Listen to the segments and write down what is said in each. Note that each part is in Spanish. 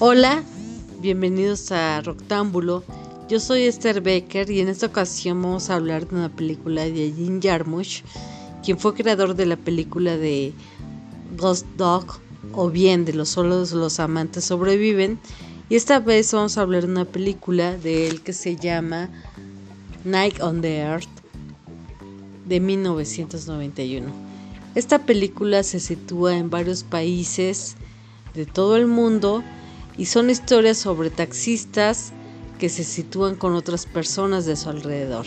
Hola, bienvenidos a Roctámbulo. Yo soy Esther Becker y en esta ocasión vamos a hablar de una película de Jim Jarmusch, quien fue creador de la película de Ghost Dog o bien de Los solos los amantes sobreviven. Y esta vez vamos a hablar de una película de él que se llama Night on the Earth de 1991. Esta película se sitúa en varios países de todo el mundo y son historias sobre taxistas que se sitúan con otras personas de su alrededor.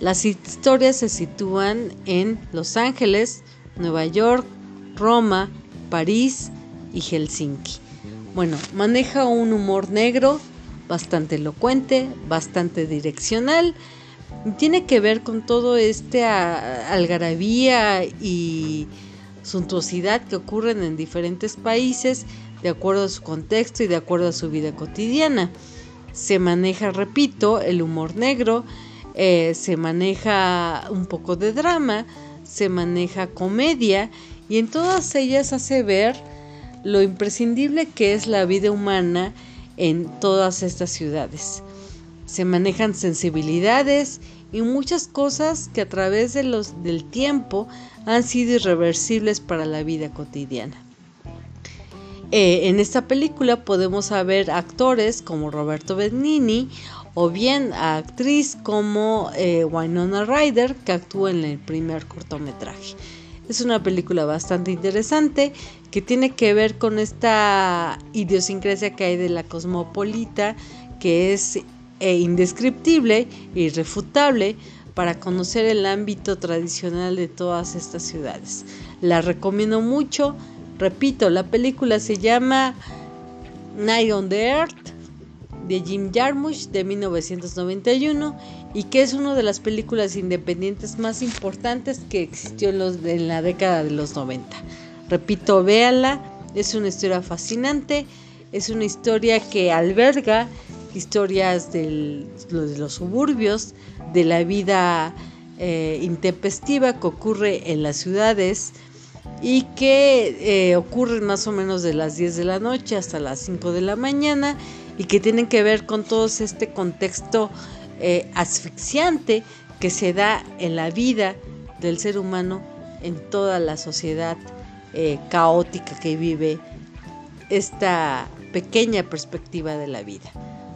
Las historias se sitúan en Los Ángeles, Nueva York, Roma, París y Helsinki. Bueno, maneja un humor negro, bastante elocuente, bastante direccional. tiene que ver con todo este algarabía y suntuosidad que ocurren en diferentes países de acuerdo a su contexto y de acuerdo a su vida cotidiana. Se maneja, repito, el humor negro, eh, se maneja un poco de drama, se maneja comedia y en todas ellas hace ver lo imprescindible que es la vida humana en todas estas ciudades. Se manejan sensibilidades y muchas cosas que a través de los, del tiempo han sido irreversibles para la vida cotidiana. Eh, en esta película podemos ver actores como Roberto Benigni o bien a actriz como eh, Winona Ryder que actúa en el primer cortometraje. Es una película bastante interesante que tiene que ver con esta idiosincrasia que hay de la cosmopolita que es eh, indescriptible e irrefutable para conocer el ámbito tradicional de todas estas ciudades. La recomiendo mucho, Repito, la película se llama Night on the Earth de Jim Jarmusch de 1991 y que es una de las películas independientes más importantes que existió en, la década de los 90. Repito, véala, es una historia fascinante, es una historia que alberga historias de los suburbios, de la vida eh, intempestiva que ocurre en las ciudades, y que eh, ocurren más o menos de las 10 de la noche hasta las 5 de la mañana y que tienen que ver con todo este contexto eh, asfixiante que se da en la vida del ser humano en toda la sociedad eh, caótica que vive esta pequeña perspectiva de la vida.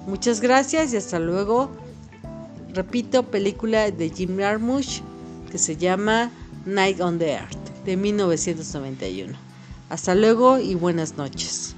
Muchas gracias y hasta luego. Repito, película de Jim Jarmusch que se llama Night on the Earth de 1991. Hasta luego y buenas noches.